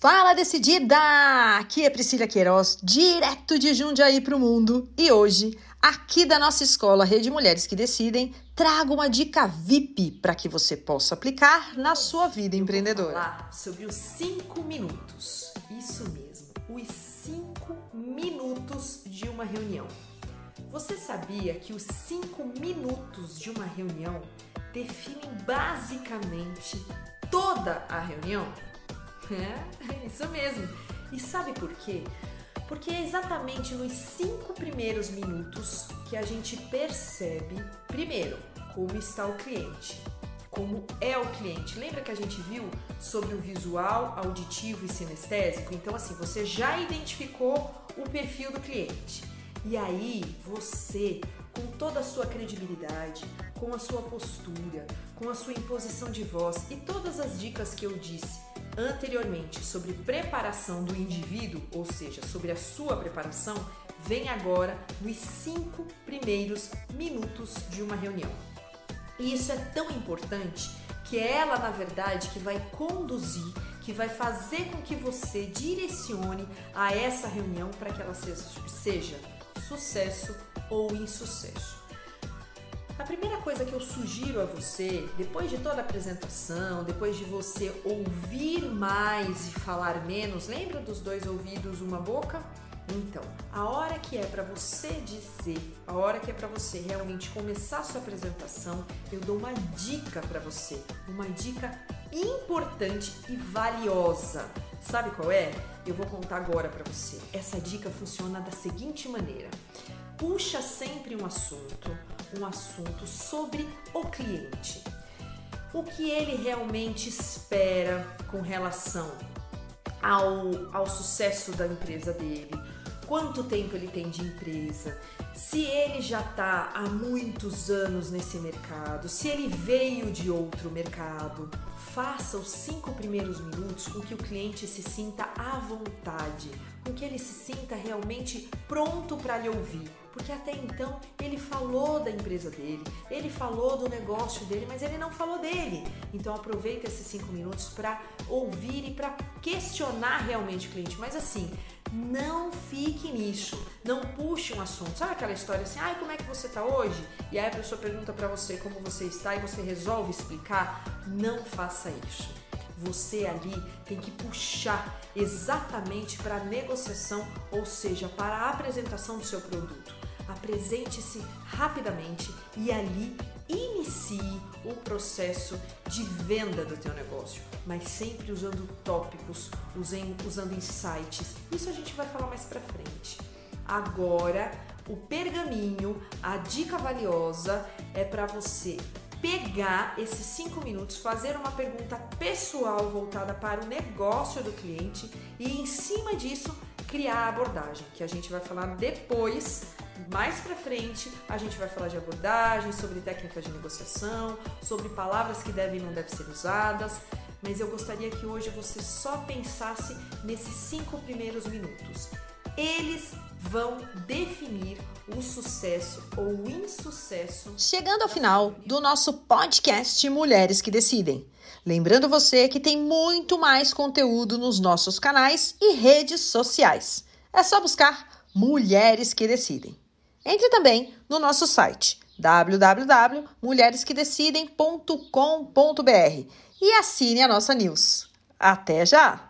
Fala decidida! Aqui é Priscila Queiroz, direto de Jundiaí para o mundo. E hoje, aqui da nossa escola Rede Mulheres que Decidem, trago uma dica VIP para que você possa aplicar na sua vida empreendedora. Vou falar sobre os cinco minutos. Isso mesmo, os cinco minutos de uma reunião. Você sabia que os cinco minutos de uma reunião definem basicamente toda a reunião? É, isso mesmo. E sabe por quê? Porque é exatamente nos cinco primeiros minutos que a gente percebe, primeiro, como está o cliente, como é o cliente. Lembra que a gente viu sobre o visual, auditivo e sinestésico? Então, assim, você já identificou o perfil do cliente. E aí, você, com toda a sua credibilidade, com a sua postura, com a sua imposição de voz e todas as dicas que eu disse anteriormente sobre preparação do indivíduo, ou seja, sobre a sua preparação, vem agora nos cinco primeiros minutos de uma reunião. E isso é tão importante que é ela, na verdade, que vai conduzir, que vai fazer com que você direcione a essa reunião para que ela seja, seja sucesso ou insucesso. A primeira coisa que eu sugiro a você, depois de toda a apresentação, depois de você ouvir mais e falar menos, lembra dos dois ouvidos, uma boca? Então, a hora que é para você dizer, a hora que é para você realmente começar a sua apresentação, eu dou uma dica para você, uma dica importante e valiosa. Sabe qual é? Eu vou contar agora para você. Essa dica funciona da seguinte maneira: puxa sempre um assunto, um assunto sobre o cliente. O que ele realmente espera com relação ao, ao sucesso da empresa dele, quanto tempo ele tem de empresa, se ele já está há muitos anos nesse mercado, se ele veio de outro mercado. Faça os cinco primeiros minutos com que o cliente se sinta à vontade, com que ele se sinta realmente pronto para lhe ouvir porque até então ele falou da empresa dele, ele falou do negócio dele, mas ele não falou dele. Então aproveita esses cinco minutos para ouvir e para questionar realmente o cliente. Mas assim, não fique nisso, não puxe um assunto. Sabe aquela história assim, ai, como é que você está hoje? E aí a pessoa pergunta para você como você está e você resolve explicar. Não faça isso você ali tem que puxar exatamente para a negociação, ou seja, para a apresentação do seu produto apresente-se rapidamente e ali inicie o processo de venda do teu negócio, mas sempre usando tópicos, usando insights. Isso a gente vai falar mais para frente. Agora, o pergaminho, a dica valiosa é para você pegar esses cinco minutos, fazer uma pergunta pessoal voltada para o negócio do cliente e em cima disso criar a abordagem, que a gente vai falar depois mais para frente a gente vai falar de abordagem, sobre técnicas de negociação, sobre palavras que devem e não devem ser usadas, mas eu gostaria que hoje você só pensasse nesses cinco primeiros minutos. Eles vão definir o sucesso ou o insucesso. Chegando ao final do nosso podcast Mulheres que Decidem. Lembrando você que tem muito mais conteúdo nos nossos canais e redes sociais. É só buscar Mulheres que Decidem. Entre também no nosso site www.mulheresquedecidem.com.br e assine a nossa news. Até já!